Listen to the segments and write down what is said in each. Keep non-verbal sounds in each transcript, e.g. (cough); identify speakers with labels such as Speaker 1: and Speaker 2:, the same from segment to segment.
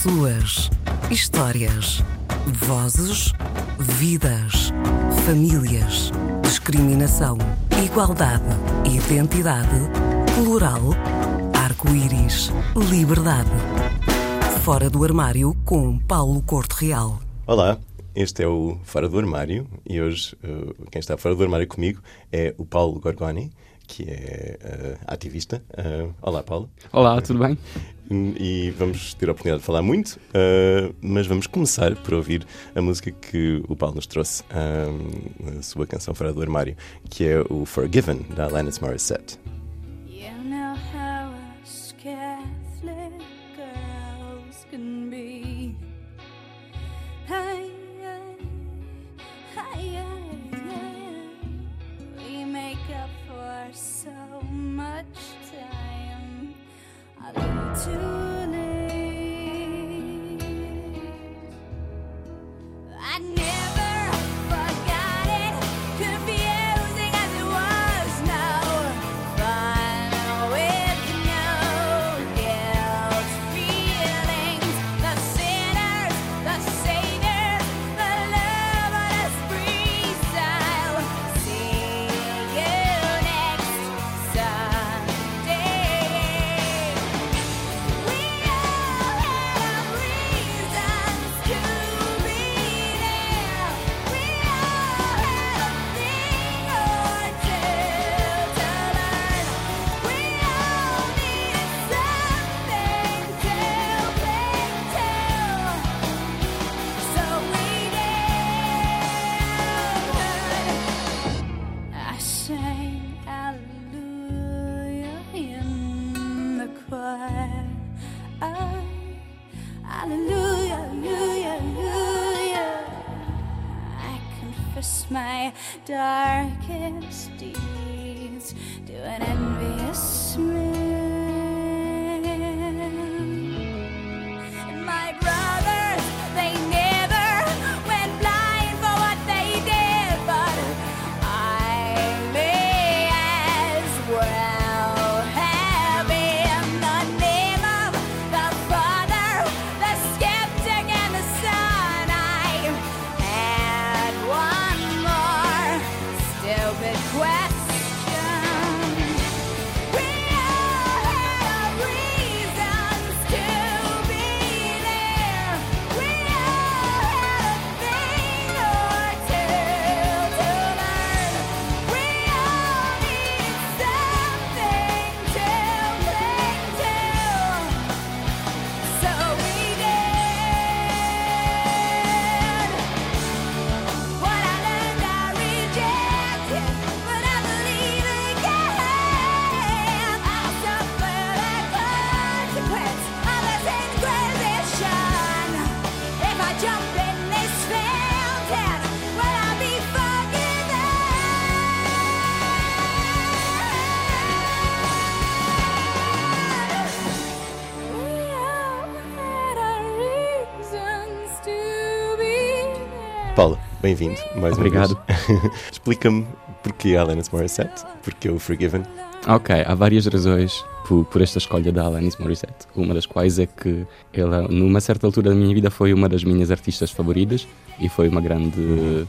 Speaker 1: Pessoas, histórias, vozes, vidas, famílias, discriminação, igualdade, identidade, plural, arco-íris, liberdade. Fora do armário com Paulo Corte Real.
Speaker 2: Olá, este é o Fora do Armário e hoje uh, quem está fora do armário comigo é o Paulo Gorgoni, que é uh, ativista. Uh, olá, Paulo.
Speaker 3: Olá, tudo bem?
Speaker 2: E vamos ter a oportunidade de falar muito, uh, mas vamos começar por ouvir a música que o Paulo nos trouxe, a sua canção Fora do Armário, que é o Forgiven, da Alanis Morissette. Bem-vindo mais
Speaker 3: Obrigado.
Speaker 2: uma vez. (laughs) Explica-me porquê Alanis Morissette, porquê o Forgiven.
Speaker 3: Ok, há várias razões por, por esta escolha da Alanis Morissette. Uma das quais é que ela, numa certa altura da minha vida, foi uma das minhas artistas favoritas e foi uma grande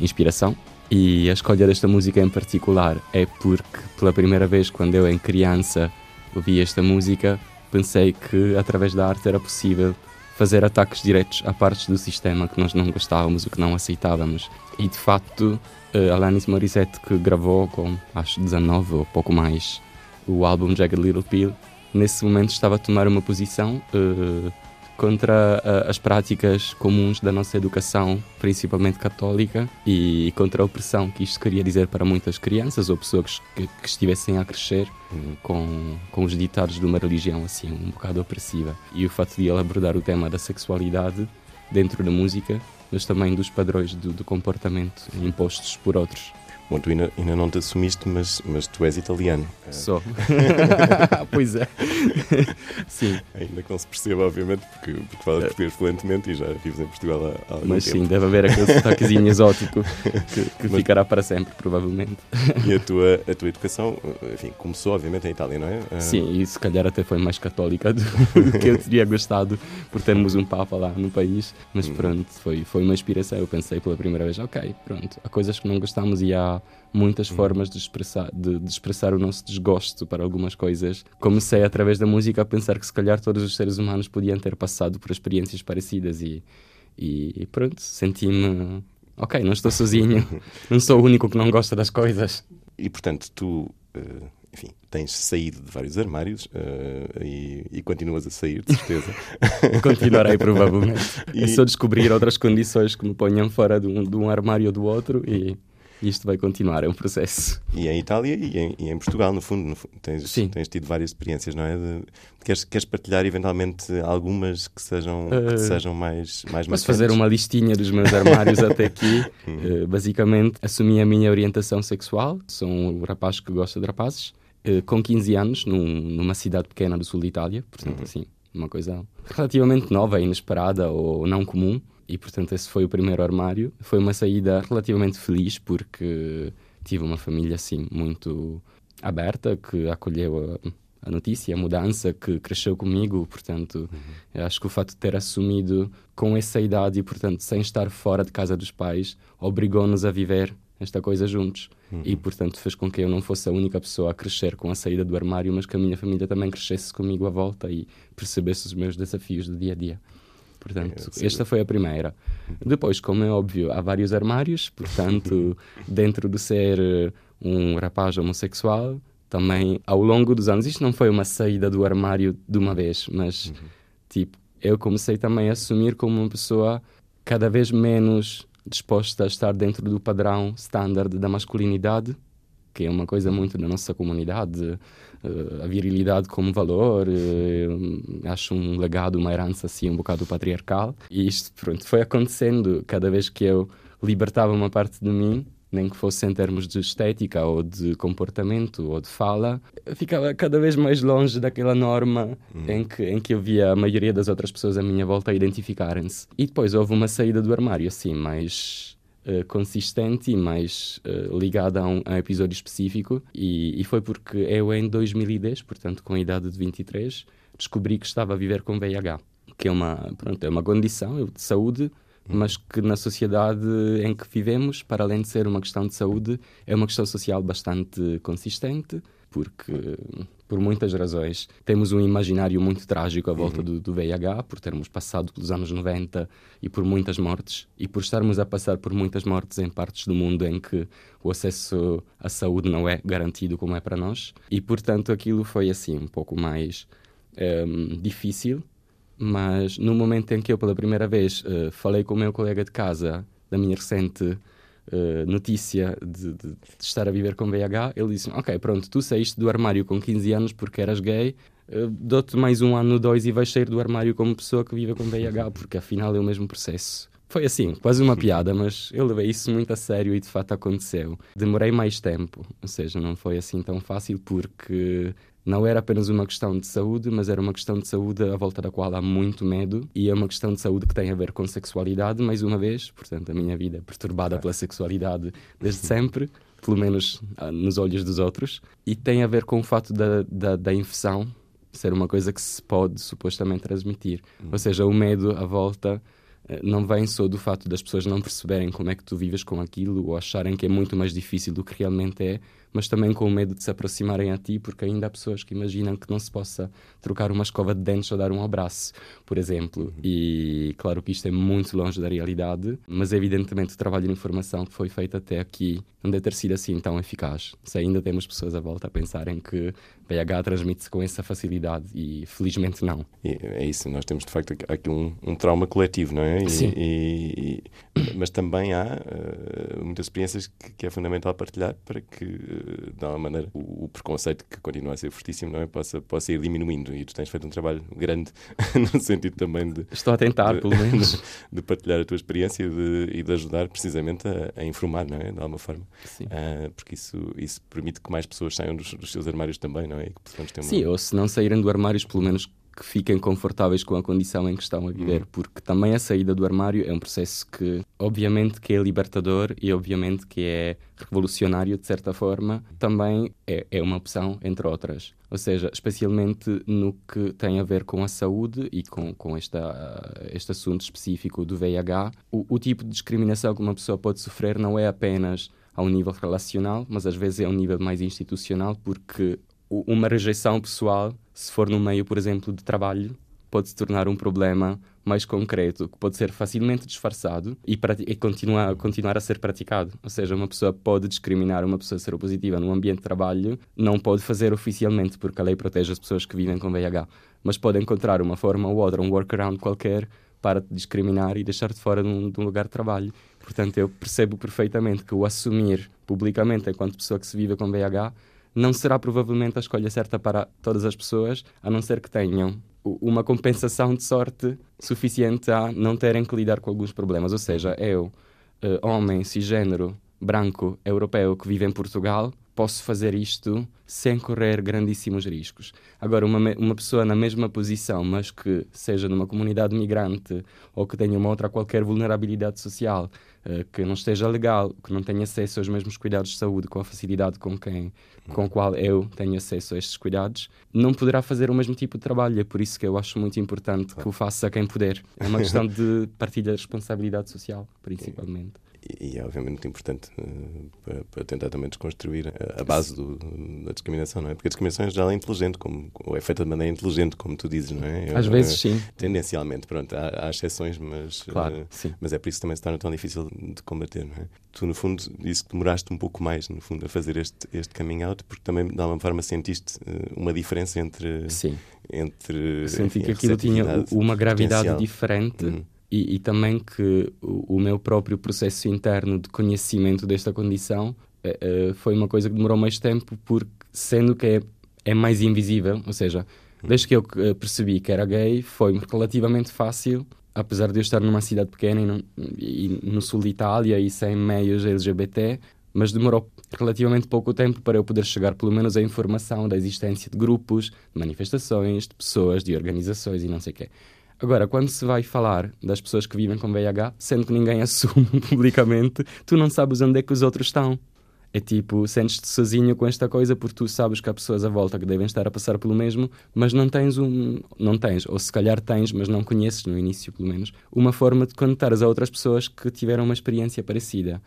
Speaker 3: inspiração. E a escolha desta música em particular é porque, pela primeira vez, quando eu, em criança, ouvi esta música, pensei que, através da arte, era possível fazer ataques diretos a partes do sistema que nós não gostávamos ou que não aceitávamos. E, de facto, eh, Alanis Morissette, que gravou com, acho, 19 ou pouco mais, o álbum Jagged Little Pill, nesse momento estava a tomar uma posição eh, contra eh, as práticas comuns da nossa educação, principalmente católica, e contra a opressão que isto queria dizer para muitas crianças ou pessoas que, que estivessem a crescer com, com os ditados de uma religião assim um bocado opressiva. E o fato de ele abordar o tema da sexualidade dentro da música, mas também dos padrões do, do comportamento impostos por outros.
Speaker 4: Bom, tu ainda, ainda não te assumiste, mas, mas tu és italiano.
Speaker 3: Sou. (laughs) pois é. sim.
Speaker 4: Ainda que não se perceba, obviamente, porque, porque falas
Speaker 3: É.
Speaker 4: português fluentemente e já vives em Portugal há, há
Speaker 3: Mas
Speaker 4: tempo.
Speaker 3: sim, deve haver aquele sotaquezinho exótico que, que (laughs)
Speaker 4: Mas-
Speaker 3: ficará para sempre, provavelmente.
Speaker 4: E a tua, a tua educação, enfim, começou obviamente em Itália, não é? Ah,
Speaker 3: Sim, e se calhar até foi mais católica do do (laughs) que eu teria gostado por termos um Papa lá no país. Mas
Speaker 4: Hum.
Speaker 3: pronto, foi, foi uma inspiração. Eu pensei pela primeira vez, ok, pronto, há coisas que não gostamos e há muitas
Speaker 4: Hum.
Speaker 3: formas de expressar, de, de expressar o nosso desgosto para algumas coisas. Comecei através da música a pensar que se calhar todos os seres humanos podiam ter passado por experiências parecidas e, e, e pronto, senti-me. Ok, não estou sozinho, (laughs) não sou o único que não gosta das coisas.
Speaker 4: E portanto, tu, eh, enfim, tens saído de vários armários eh, e, e continuas a sair, de certeza. (laughs)
Speaker 3: Continuarei, provavelmente.
Speaker 4: E-
Speaker 3: É só descobrir outras condições que me ponham fora de um, de um armário ou do outro e isto vai continuar, é um processo.
Speaker 4: E em Itália e em, e em Portugal, no fundo, no fu- tens,
Speaker 3: Sim.
Speaker 4: tens tido várias experiências, não é? De- queres, queres partilhar eventualmente algumas que sejam,
Speaker 3: Eh,
Speaker 4: que sejam mais, mais
Speaker 3: Posso fazer uma listinha dos meus armários até aqui. (laughs) Eh, basicamente, assumi a minha orientação sexual. Sou um rapaz que gosta de rapazes. eh, com 15 anos, num- numa cidade pequena do sul de Itália. Portanto, assim, uma coisa relativamente nova, inesperada ou não comum. E, portanto, esse foi o primeiro armário. Foi uma saída relativamente feliz, porque tive uma família, assim, muito aberta, que acolheu a, a notícia, a mudança, que cresceu comigo. Portanto, eu acho que o fato de ter assumido com essa idade e, portanto, sem estar fora de casa dos pais, obrigou-nos a viver esta coisa juntos. E, portanto, fez com que eu não fosse a única pessoa a crescer com a saída do armário, mas que a minha família também crescesse comigo à volta e percebesse os meus desafios do dia a dia. Portanto,
Speaker 4: É,
Speaker 3: esta foi a primeira. Depois, como é óbvio, há vários armários, portanto, (laughs) dentro de ser eh, um rapaz homossexual, também ao longo dos anos, isto não foi uma saída do armário de uma vez, mas tipo, eu comecei também a assumir como uma pessoa cada vez menos disposta a estar dentro do padrão standard da masculinidade, que é uma coisa muito da nossa comunidade, eh, a virilidade como valor, eh, acho um legado, uma herança assim um bocado patriarcal. E isto, pronto, foi acontecendo cada vez que eu libertava uma parte de mim, nem que fosse em termos de estética ou de comportamento ou de fala, ficava cada vez mais longe daquela norma em, que, em que eu via a maioria das outras pessoas à minha volta identificarem-se. E depois houve uma saída do armário, assim, mais eh, consistente e mais eh, ligada a um, a um episódio específico. E, e foi porque eu, em 2010, portanto, com a idade de 23, descobri que estava a viver com VIH, que é uma, pronto, é uma condição de saúde mas que na sociedade em que vivemos, para além de ser uma questão de saúde, é uma questão social bastante consistente, porque, por muitas razões, temos um imaginário muito trágico à volta do, do VIH, por termos passado pelos anos 90 e por muitas mortes, e por estarmos a passar por muitas mortes em partes do mundo em que o acesso à saúde não é garantido como é para nós, e portanto aquilo foi assim um pouco mais ehm, difícil mas no momento em que eu pela primeira vez eh, falei com o meu colega de casa da minha recente eh, notícia de, de- de estar a viver com VIH, ele disse: Ok, pronto, tu saíste do armário com 15 anos porque eras gay, eh, dou-te mais um ano, dois e vais sair do armário como pessoa que vive com VIH, porque afinal é o mesmo processo. Foi assim, quase uma piada, mas eu levei isso muito a sério e de fato aconteceu. Demorei mais tempo, ou seja, não foi assim tão fácil porque não era apenas uma questão de saúde, mas era uma questão de saúde à volta da qual há muito medo e é uma questão de saúde que tem a ver com sexualidade, mais uma vez. Portanto, a minha vida é perturbada pela sexualidade desde sempre, pelo menos ah, nos olhos dos outros, e tem a ver com o fato da, da, da infecção ser uma coisa que se pode supostamente transmitir. Ou seja, o medo à volta não vem só do fato das pessoas não perceberem como é que tu vives com aquilo ou acharem que é muito mais difícil do que realmente é, mas também com o medo de se aproximarem a ti, porque ainda há pessoas que imaginam que não se possa trocar uma escova de dentes ou dar um abraço, por exemplo. E claro que isto é muito longe da realidade, mas evidentemente o trabalho de informação que foi feito até aqui não deve ter sido assim tão eficaz. Se ainda temos pessoas à volta a pensarem que VIH transmite-se com essa facilidade e felizmente não.
Speaker 4: E é isso, nós temos de facto aqui- um, um trauma coletivo, não é? E-
Speaker 3: Sim.
Speaker 4: e- e- mas também há eh, muitas experiências que, que é fundamental partilhar para que, eh, de alguma maneira, o, o, preconceito que continua a ser fortíssimo não é? possa, possa ir diminuindo. E tu tens feito um trabalho grande (laughs) no sentido também de.
Speaker 3: Estou a tentar,
Speaker 4: de,
Speaker 3: pelo menos.
Speaker 4: De, (laughs) de, partilhar a tua experiência de, e de ajudar precisamente a, a, informar, não é? De alguma forma.
Speaker 3: Sim.
Speaker 4: Uh, porque isso, isso permite que mais pessoas saiam dos, dos seus armários também, não é?
Speaker 3: Que, Sim, ou se não saírem do armário, pelo menos que fiquem confortáveis com a condição em que estão a viver, uhum. porque também a saída do armário é um processo que, obviamente, que é libertador e obviamente que é revolucionário de certa forma, também é, é uma opção entre outras. Ou seja, especialmente no que tem a ver com a saúde e com, com esta, este assunto específico do VIH, o, o tipo de discriminação que uma pessoa pode sofrer não é apenas ao nível relacional, mas às vezes é a um nível mais institucional, porque uma rejeição pessoal, se for no meio, por exemplo, de trabalho, pode se tornar um problema mais concreto, que pode ser facilmente disfarçado e, e continuar, continuar a ser praticado. Ou seja, uma pessoa pode discriminar uma pessoa seropositiva no ambiente de trabalho, não pode fazer oficialmente, porque a lei protege as pessoas que vivem com VIH, mas pode encontrar uma forma ou outra, um workaround qualquer, para te discriminar e deixar de fora de um, de um lugar de trabalho. Portanto, eu percebo perfeitamente que o assumir publicamente enquanto pessoa que se vive com VIH não será provavelmente a escolha certa para todas as pessoas, a não ser que tenham uma compensação de sorte suficiente a não terem que lidar com alguns problemas. Ou seja, eu, eh, homem, cisgênero, branco, europeu, que vive em Portugal, posso fazer isto sem correr grandíssimos riscos. Agora, uma, uma pessoa na mesma posição, mas que seja numa comunidade migrante ou que tenha uma outra qualquer vulnerabilidade social, uh, que não esteja legal, que não tenha acesso aos mesmos cuidados de saúde com a facilidade com quem com qual eu tenho acesso a estes cuidados, não poderá fazer o mesmo tipo de trabalho. É por isso que eu acho muito importante que o faça quem puder. É uma questão de (laughs) partilha de responsabilidade social, principalmente
Speaker 4: e, é obviamente muito importante uh, para, para, tentar também desconstruir a, a base do, da discriminação, não é? Porque a discriminação já é inteligente, como, ou é feita de maneira inteligente, como tu dizes, não é?
Speaker 3: Às vezes sim.
Speaker 4: Tendencialmente, pronto, há, há exceções, mas,
Speaker 3: claro, uh, sim.
Speaker 4: mas é por isso que também se torna tão difícil de combater, não é? Tu, no fundo, disse que demoraste um pouco mais, no fundo, a fazer este, este coming out, porque também, de alguma forma, sentiste uh, uma diferença entre.
Speaker 3: Sim.
Speaker 4: Entre.
Speaker 3: Senti que aquilo tinha uma gravidade diferente. Uhum e, e também que o, o, meu próprio processo interno de conhecimento desta condição uh, foi uma coisa que demorou mais tempo, porque sendo que é, é mais invisível, ou seja, desde que eu percebi que era gay, foi relativamente fácil, apesar de eu estar numa cidade pequena e no, e no sul de Itália e sem meios LGBT, mas demorou relativamente pouco tempo para eu poder chegar pelo menos à informação da existência de grupos, de manifestações, de pessoas, de organizações e não sei o quê. Agora, quando se vai falar das pessoas que vivem com VIH, sendo que ninguém assume (laughs) publicamente, tu não sabes onde é que os outros estão. É tipo, sentes-te sozinho com esta coisa porque tu sabes que há pessoas à volta que devem estar a passar pelo mesmo, mas não tens um. Não tens, ou se calhar tens, mas não conheces, no início pelo menos, uma forma de conectares a outras pessoas que tiveram uma experiência parecida.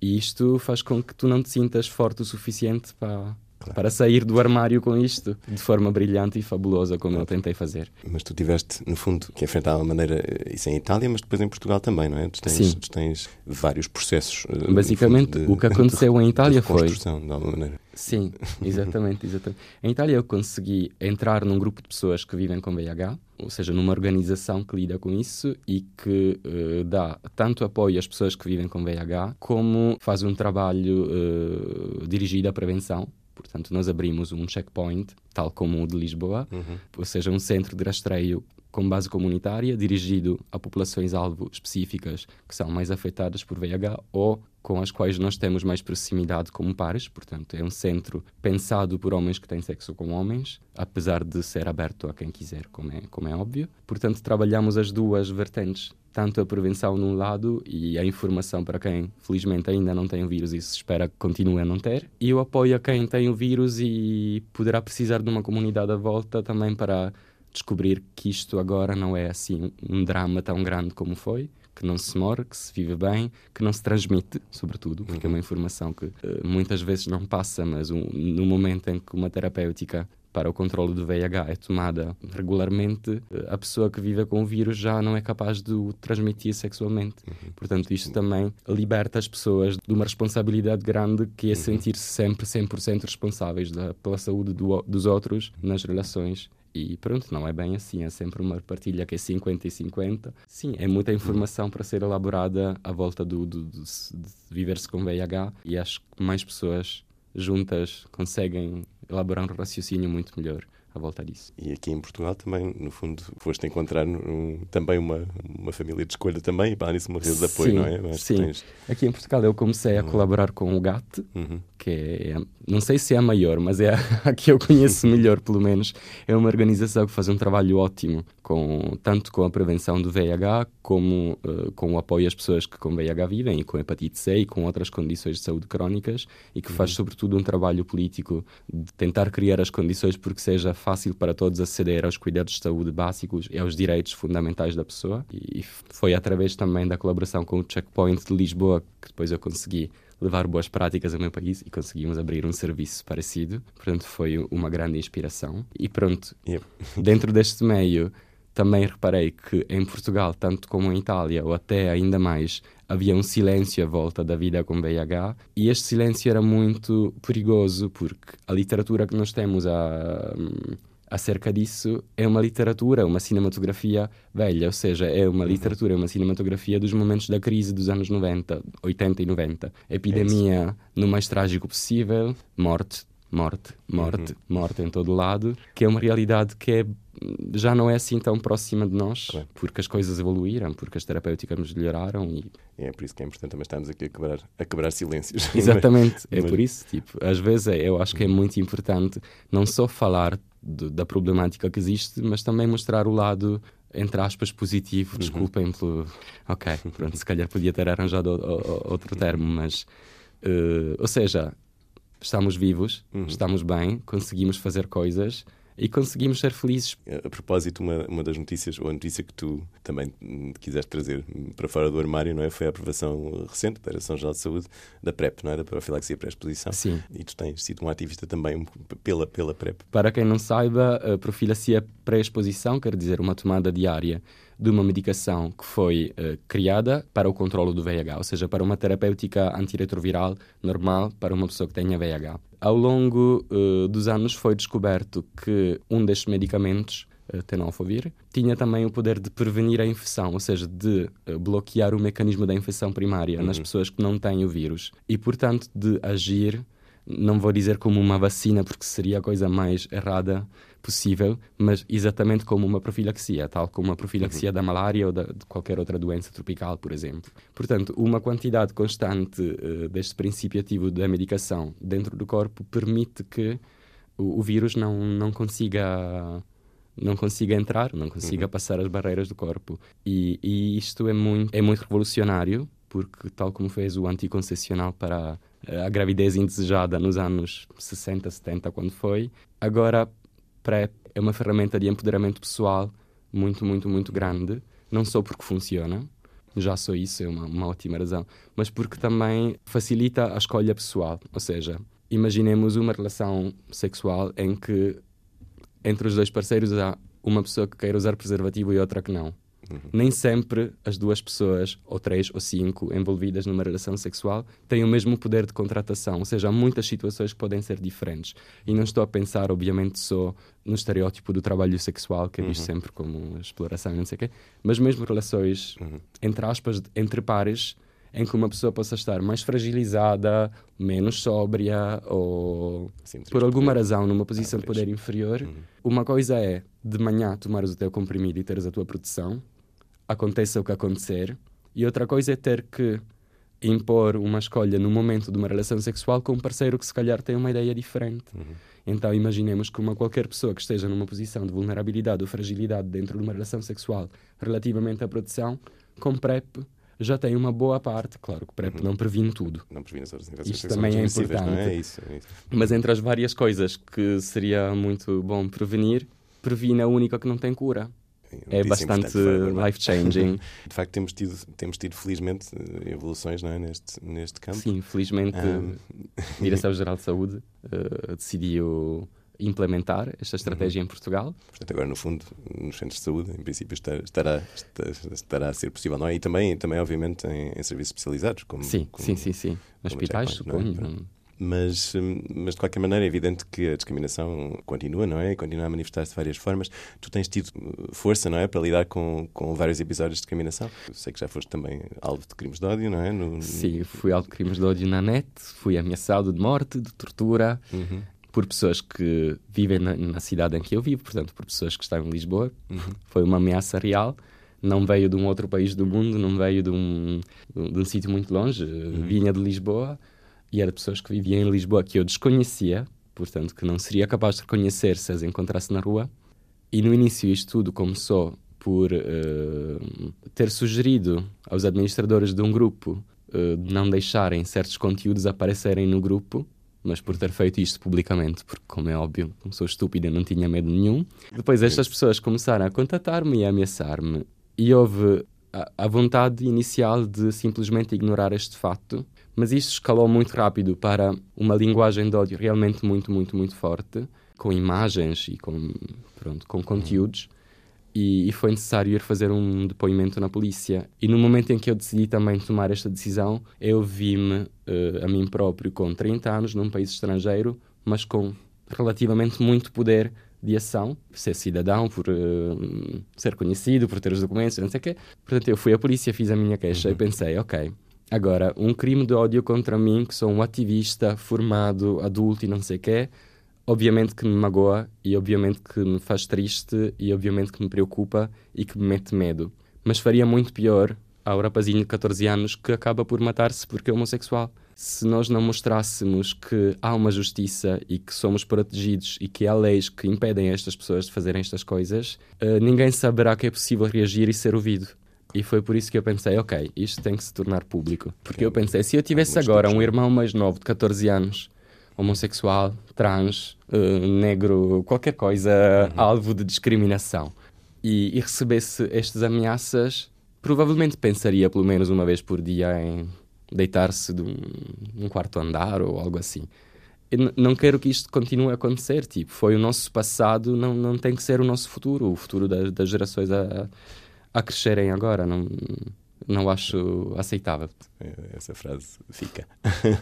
Speaker 3: E isto faz com que tu não te sintas forte o suficiente para, Claro. para sair do armário com isto de forma brilhante e fabulosa, como eu tentei fazer.
Speaker 4: Mas tu tiveste, no fundo, que enfrentar uma maneira, eh, isso em Itália, mas depois em Portugal também, não é? Tu tens,
Speaker 3: Sim.
Speaker 4: Tu tens vários processos.
Speaker 3: Eh, Basicamente, de, o que aconteceu (laughs)
Speaker 4: de,
Speaker 3: em Itália de foi.
Speaker 4: De alguma maneira.
Speaker 3: Sim, exatamente, exatamente. Em Itália eu consegui entrar num grupo de pessoas que vivem com VIH, ou seja, numa organização que lida com isso e que uh, dá tanto apoio às pessoas que vivem com VIH, como faz um trabalho uh, dirigido à prevenção Portanto, nós abrimos um checkpoint, tal como o de Lisboa, uhum. ou seja, um centro de rastreio com base comunitária, dirigido a populações-alvo específicas que são mais afetadas por VIH ou com as quais nós temos mais proximidade como pares. Portanto, é um centro pensado por homens que têm sexo com homens, apesar de ser aberto a quem quiser, como é, como é óbvio. Portanto, trabalhamos as duas vertentes tanto a prevenção num lado e a informação para quem felizmente ainda não tem o vírus e se espera que continue a não ter, e o apoio a quem tem o vírus e poderá precisar de uma comunidade à volta também para descobrir que isto agora não é assim um drama tão grande como foi, que não se morre, que se vive bem, que não se transmite, sobretudo, porque é uma informação que uh, muitas vezes não passa, mas um, no momento em que uma terapêutica para o controle do VIH é tomada regularmente, a pessoa que vive com o vírus já não é capaz de o transmitir sexualmente. Uhum. Portanto, isto também liberta as pessoas de uma responsabilidade grande que é uhum. sentir-se sempre 100% responsáveis da, pela saúde do, dos outros nas relações. E pronto, não é bem assim, é sempre uma partilha que é 50 e 50. Sim, é muita informação para ser elaborada à volta do, do, do de viver-se com VIH e acho que mais pessoas juntas conseguem elaborar um raciocínio muito melhor à volta disso.
Speaker 4: E aqui em Portugal também, no fundo, foste encontrar um, também uma, uma família de escolha também e para nisso uma rede de apoio,
Speaker 3: sim,
Speaker 4: não é? Mas
Speaker 3: sim.
Speaker 4: Tens...
Speaker 3: Aqui em Portugal eu comecei a uhum. colaborar com o GAT,
Speaker 4: uhum.
Speaker 3: que é, não sei se é a maior, mas é a, a que eu conheço (laughs) melhor, pelo menos. É uma organização que faz um trabalho ótimo, com, tanto com a prevenção do VIH, como uh, com o apoio às pessoas que com VIH vivem, e com hepatite C e com outras condições de saúde crónicas, e que faz, uhum. sobretudo, um trabalho político de tentar criar as condições porque seja fácil para todos aceder aos cuidados de saúde básicos e aos direitos fundamentais da pessoa. E foi através também da colaboração com o Checkpoint de Lisboa que depois eu consegui levar boas práticas ao meu país e conseguimos abrir um serviço parecido. Portanto, foi uma grande inspiração. E pronto, dentro deste meio, também reparei que em Portugal, tanto como em Itália, ou até ainda mais, havia um silêncio à volta da vida com VIH e este silêncio era muito perigoso porque a literatura que nós temos a acerca disso é uma literatura, uma cinematografia velha, ou seja, é uma uhum. literatura, uma cinematografia dos momentos da crise dos anos 90, 80 e 90. Epidemia é no mais trágico possível, morte, morte, morte, uhum. morte em todo lado, que é uma realidade que é, já não é assim tão próxima de nós, claro. porque as coisas evoluíram, porque as terapêuticas melhoraram e
Speaker 4: é por isso que é importante também estarmos aqui a quebrar, a quebrar silêncios. (laughs)
Speaker 3: Exatamente, (laughs) é por isso, tipo, às vezes é, eu acho que é muito importante não só falar de, da problemática que existe, mas também mostrar o lado, entre aspas, positivo. Uhum. Desculpem pelo. Ok, pronto, se calhar podia ter arranjado outro termo, mas. Uh, ou seja, estamos vivos, uhum. estamos bem, conseguimos fazer coisas e conseguimos ser felizes.
Speaker 4: A propósito, uma, uma das notícias, ou a notícia que tu também quiseste trazer para fora do armário, não é? Foi a aprovação recente da Direção-Geral de Saúde da PrEP, não é? Da profilaxia pré-exposição.
Speaker 3: Sim.
Speaker 4: E tu tens sido um ativista também pela, pela PrEP.
Speaker 3: Para quem não saiba, a profilaxia pré-exposição quer dizer uma tomada diária de uma medicação que foi uh, criada para o controle do VIH, ou seja, para uma terapêutica antirretroviral normal para uma pessoa que tenha VIH. Ao longo uh, dos anos foi descoberto que um destes medicamentos, uh, tenofovir, tinha também o poder de prevenir a infecção, ou seja, de bloquear o mecanismo da infecção primária uhum. nas pessoas que não têm o vírus e, portanto, de agir não vou dizer como uma vacina, porque seria a coisa mais errada possível, mas exatamente como uma profilaxia, tal como uma profilaxia uhum. da malária ou da, de qualquer outra doença tropical, por exemplo. Portanto, uma quantidade constante uh, deste princípio ativo da medicação dentro do corpo permite que o, o vírus não, não consiga não consiga entrar, não consiga uhum. passar as barreiras do corpo. E, e, isto é muito, é muito revolucionário, porque tal como fez o anticoncepcional para a gravidez indesejada nos anos 60, 70, quando foi. Agora, PrEP é uma ferramenta de empoderamento pessoal muito, muito, muito grande. Não só porque funciona, já só isso é uma, uma ótima razão, mas porque também facilita a escolha pessoal. Ou seja, imaginemos uma relação sexual em que entre os dois parceiros há uma pessoa que quer usar preservativo e outra que não. Uhum. Nem sempre as duas pessoas, ou três ou cinco, envolvidas numa relação sexual, têm o mesmo poder de contratação. Ou seja, há muitas situações que podem ser diferentes. E não estou a pensar, obviamente, só no estereótipo do trabalho sexual, que é visto uhum. sempre como exploração e não sei o quê, mas mesmo relações, uhum. entre aspas, entre pares, em que uma pessoa possa estar mais fragilizada, menos sóbria ou Sim, por alguma poder. razão numa posição de poder inferior. Uhum. Uma coisa é de manhã tomares o teu comprimido e teres a tua proteção, aconteça o que acontecer, e outra coisa é ter que impor uma escolha no momento de uma relação sexual com um parceiro que se calhar tem uma ideia diferente. Uhum. Então imaginemos que uma qualquer pessoa que esteja numa posição de vulnerabilidade ou fragilidade dentro de uma relação sexual relativamente à proteção, com PrEP já tem uma boa parte, claro que o PrEP uhum. não previne tudo.
Speaker 4: Não previne as infecções
Speaker 3: Isto também é importante. Não
Speaker 4: é? Isso, é isso.
Speaker 3: Mas entre as várias coisas que seria muito bom prevenir, previne a única que não tem cura. É bastante life-changing. (laughs)
Speaker 4: De facto, temos tido, temos tido felizmente evoluções não é? neste, neste campo.
Speaker 3: Sim, felizmente um... a Direção-Geral de Saúde uh, decidiu implementar esta estratégia uhum. em Portugal.
Speaker 4: Portanto, agora, no fundo, nos centros de saúde, em princípio, estará, estará, a ser possível, não é? E também, também obviamente, em, em serviços especializados. Como,
Speaker 3: sim,
Speaker 4: como,
Speaker 3: sim, sim, sim. Hospitais, é? suponho.
Speaker 4: É? Mas, hum, mas de qualquer maneira é evidente que a discriminação continua, não é? Continua a manifestar-se de várias formas. Tu tens tido uh, força, não é? Para lidar com, com vários episódios de discriminação. Eu sei que já foste também alvo de crimes de ódio, não é? No...
Speaker 3: Sim, fui alvo de crimes de ódio na net, fui ameaçado de morte, de tortura. Uhum por pessoas que vivem na, na, cidade em que eu vivo, portanto, por pessoas que estão em Lisboa. Uhum. Foi uma ameaça real. Não veio de um outro país do mundo, não veio de um, de um sítio muito longe. Uhum. Vinha de Lisboa e era de pessoas que viviam em Lisboa que eu desconhecia, portanto, que não seria capaz de reconhecer se as encontrasse na rua. E no início isto tudo começou por uh, ter sugerido aos administradores de um grupo uh, não deixarem certos conteúdos aparecerem no grupo mas por ter feito isto publicamente, porque, como é óbvio, como sou estúpida, não tinha medo nenhum. Depois, estas pessoas começaram a contatar-me e a ameaçar-me, e houve a, a, vontade inicial de simplesmente ignorar este facto, mas isto escalou muito rápido para uma linguagem de ódio realmente muito, muito, muito forte, com imagens e com, pronto, com conteúdos e, e, foi necessário ir fazer um depoimento na polícia. E no momento em que eu decidi também tomar esta decisão, eu vi-me uh, a mim próprio com 30 anos num país estrangeiro, mas com relativamente muito poder de ação, por ser cidadão, por uh, ser conhecido, por ter os documentos, não sei o quê. Portanto, eu fui à polícia, fiz a minha queixa uhum. e pensei, ok, agora, um crime de ódio contra mim, que sou um ativista formado, adulto e não sei o quê, obviamente que me magoa e obviamente que me faz triste e obviamente que me preocupa e que me mete medo. Mas faria muito pior ao rapazinho de 14 anos que acaba por matar-se porque é homossexual. Se nós não mostrássemos que há uma justiça e que somos protegidos e que há leis que impedem estas pessoas de fazerem estas coisas, uh, ninguém saberá que é possível reagir e ser ouvido. E foi por isso que eu pensei, ok, isto tem que se tornar público. Porque eu pensei, se eu tivesse agora um irmão mais novo de 14 anos homossexual, trans, uh, negro, qualquer coisa uhum. alvo de discriminação e, e, recebesse estas ameaças, provavelmente pensaria pelo menos uma vez por dia em deitar-se de um, um, quarto andar ou algo assim. Eu não quero que isto continue a acontecer. Tipo, foi o nosso passado, não, não tem que ser o nosso futuro, o futuro das, das gerações a, a crescerem agora. Não, não acho aceitável.
Speaker 4: Essa frase fica.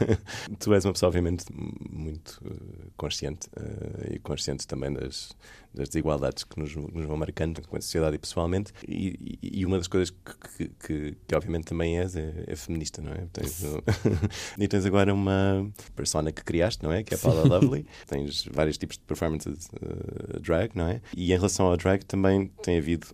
Speaker 4: (laughs) tu és uma pessoa, obviamente, muito uh, consciente uh, e consciente também das, das desigualdades que nos, nos, vão marcando com a sociedade e pessoalmente. E, e uma das coisas que, que, que, obviamente, também és é, é feminista, não é? Tens, (laughs) e tens agora uma persona que criaste, não é? Que é a Paula Lovely. tens vários tipos de performances uh, drag, não é? E em relação ao drag também tem havido,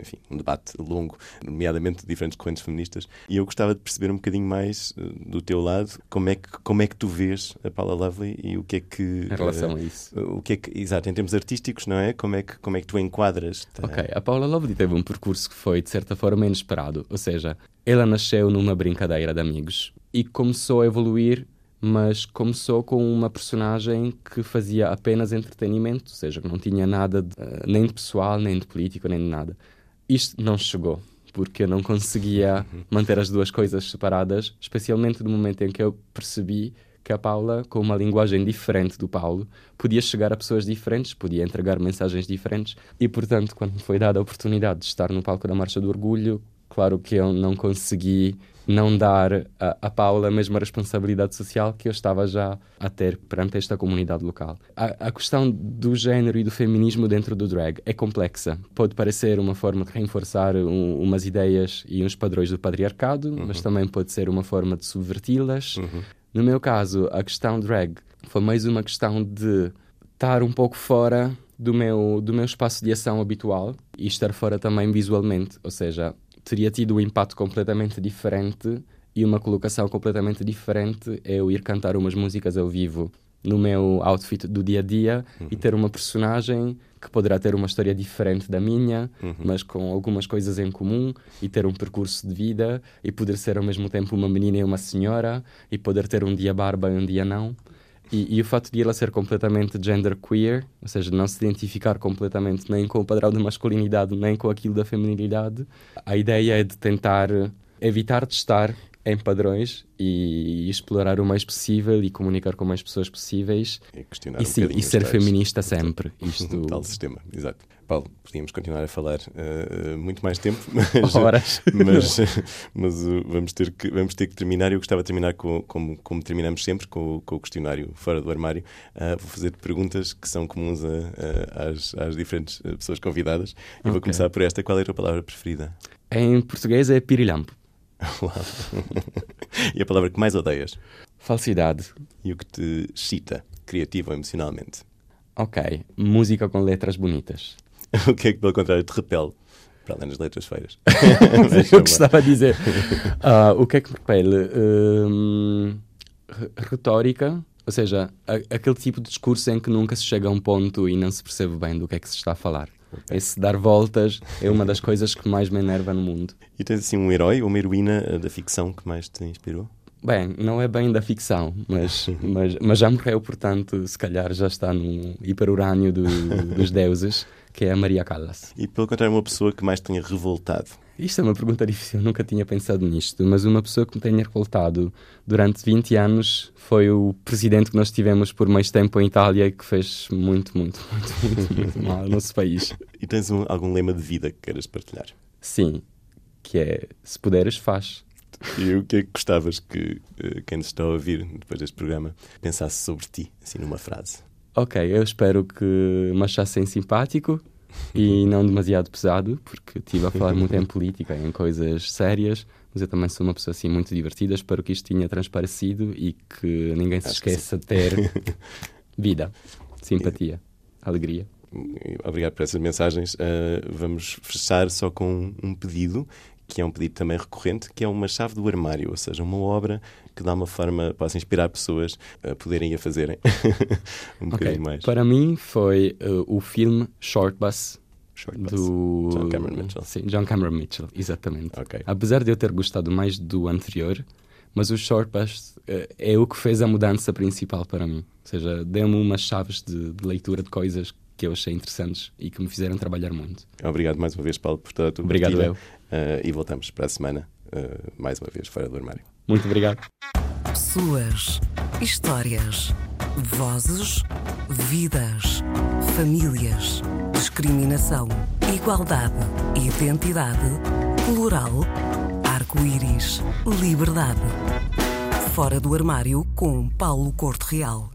Speaker 4: enfim, um debate longo, nomeadamente de diferentes correntes feministas. E eu gostava gostava de perceber um bocadinho mais uh, do teu lado como é, que, como é que tu vês a Paula Lovely e o que é que.
Speaker 3: Em relação uh, a isso.
Speaker 4: O que é que, exato, em termos artísticos, não é? Como é que, como é que tu enquadras?
Speaker 3: Tá? Ok, a Paula Lovely teve um percurso que foi, de certa forma, inesperado. Ou seja, ela nasceu numa brincadeira de amigos e começou a evoluir mas começou com uma personagem que fazia apenas entretenimento, ou seja, que não tinha nada de, uh, nem de pessoal, nem de político, nem de nada. Isto não chegou porque eu não conseguia uhum. manter as duas coisas separadas, especialmente no momento em que eu percebi que a Paula, com uma linguagem diferente do Paulo, podia chegar a pessoas diferentes, podia entregar mensagens diferentes. E, portanto, quando me foi dada a oportunidade de estar no palco da Marcha do Orgulho, claro que eu não consegui não dar a, a Paula a mesma responsabilidade social que eu estava já a ter perante esta comunidade local. A, a, questão do género e do feminismo dentro do drag é complexa. Pode parecer uma forma de reforçar um, umas ideias e uns padrões do patriarcado, uhum. mas também pode ser uma forma de subverti-las. Uhum. No meu caso, a questão drag foi mais uma questão de estar um pouco fora do meu, do meu espaço de ação habitual e estar fora também visualmente. Ou seja, teria tido um impacto completamente diferente e uma colocação completamente diferente é eu ir cantar umas músicas ao vivo no meu outfit do dia a dia uhum. e ter uma personagem que poderá ter uma história diferente da minha, uhum. mas com algumas coisas em comum e ter um percurso de vida e poder ser ao mesmo tempo uma menina e uma senhora e poder ter um dia barba e um dia não. E, e, o fato de ela ser completamente genderqueer, ou seja, não se identificar completamente nem com o padrão de masculinidade, nem com aquilo da feminilidade, a ideia é de tentar evitar de estar em padrões e explorar o mais possível e comunicar com mais pessoas possíveis
Speaker 4: E questionar
Speaker 3: e,
Speaker 4: um
Speaker 3: sim, e ser feminista sempre. (laughs) Isto
Speaker 4: tal sistema, exato. Paulo, podíamos continuar a falar eh, muito mais tempo, (laughs) mas,
Speaker 3: horas.
Speaker 4: mas, (laughs) mas uh, vamos, ter que, vamos ter que terminar. Eu gostava de terminar com, como, como terminamos sempre, com, o- com o questionário fora do armário. Ah, vou fazer perguntas que são comuns a- a- às, às diferentes pessoas convidadas. E vou
Speaker 3: Ok.
Speaker 4: começar por esta. Qual é a tua palavra preferida?
Speaker 3: Em português é pirilampo.
Speaker 4: E a palavra que mais odeias?
Speaker 3: Falsidade.
Speaker 4: E o que te excita, criativo ou emocionalmente?
Speaker 3: Ok. Música com letras bonitas. (laughs)
Speaker 4: o que é que, pelo contrário, te repele? Para além das letras feiras. (laughs)
Speaker 3: eu gostava de dizer. Ah, o que é que me repele? Re- retórica, ou seja, a- aquele tipo de discurso em que nunca se chega a um ponto e não se percebe bem do que é que se está a falar. Esse dar voltas é uma das coisas que mais me enerva no mundo.
Speaker 4: E tens assim um herói ou uma heroína eh, da ficção que mais te inspirou?
Speaker 3: Bem, não é bem da ficção, mas, (laughs) mas, mas já morreu, portanto, se calhar já está no hiperurânio do, dos deuses, que é a Maria Callas.
Speaker 4: E pelo contrário, uma pessoa que mais te tenha revoltado?
Speaker 3: Isto é uma pergunta (laughs) difícil, eu nunca tinha pensado nisto, mas uma pessoa que me tenha revoltado durante 20 anos foi o presidente que nós tivemos por mais tempo em Itália que fez muito, muito, (laughs) muito, muito, muito mal ao nosso país.
Speaker 4: E tens um- algum lema de vida que queiras partilhar?
Speaker 3: Sim, que é, se puderes, faz.
Speaker 4: E o que é que gostavas que eh, quem nos está a ouvir depois deste programa pensasse sobre ti, assim numa frase?
Speaker 3: Ok, eu espero que me achassem simpático e não demasiado pesado, porque estive a falar muito em (laughs) política, em coisas sérias, mas eu também sou uma pessoa assim muito divertida. Espero que isto tenha transparecido e que ninguém se
Speaker 4: Acho que
Speaker 3: esqueça de ter (laughs) vida, simpatia, alegria.
Speaker 4: Obrigado por essas mensagens. Eh, vamos fechar só com um pedido, que é um pedido também recorrente, que é uma chave do armário, ou seja, uma obra que dá uma forma, possa inspirar pessoas a poderem a fazerem (laughs) um
Speaker 3: Ok,
Speaker 4: bocadinho mais.
Speaker 3: Para mim foi uh, o filme Short Bus
Speaker 4: Short Bus.
Speaker 3: do
Speaker 4: John Cameron Mitchell.
Speaker 3: Sim, John Cameron Mitchell, exatamente.
Speaker 4: Ok.
Speaker 3: Apesar de eu ter gostado mais do anterior, mas o Short Bus eh, é o que fez a mudança principal para mim. Ou seja, deu-me umas chaves de, de leitura de coisas que eu achei interessantes e que me fizeram trabalhar muito.
Speaker 4: Obrigado mais uma vez, Paulo, por toda a tua
Speaker 3: Obrigado,
Speaker 4: partilha.
Speaker 3: eu.
Speaker 4: Eh, e voltamos para a semana, eh, mais uma vez, fora do armário.
Speaker 3: Muito obrigado.
Speaker 1: Pessoas, histórias, vozes, vidas, famílias, discriminação, igualdade, identidade, plural, arco-íris, liberdade. Fora do armário com Paulo Corte Real.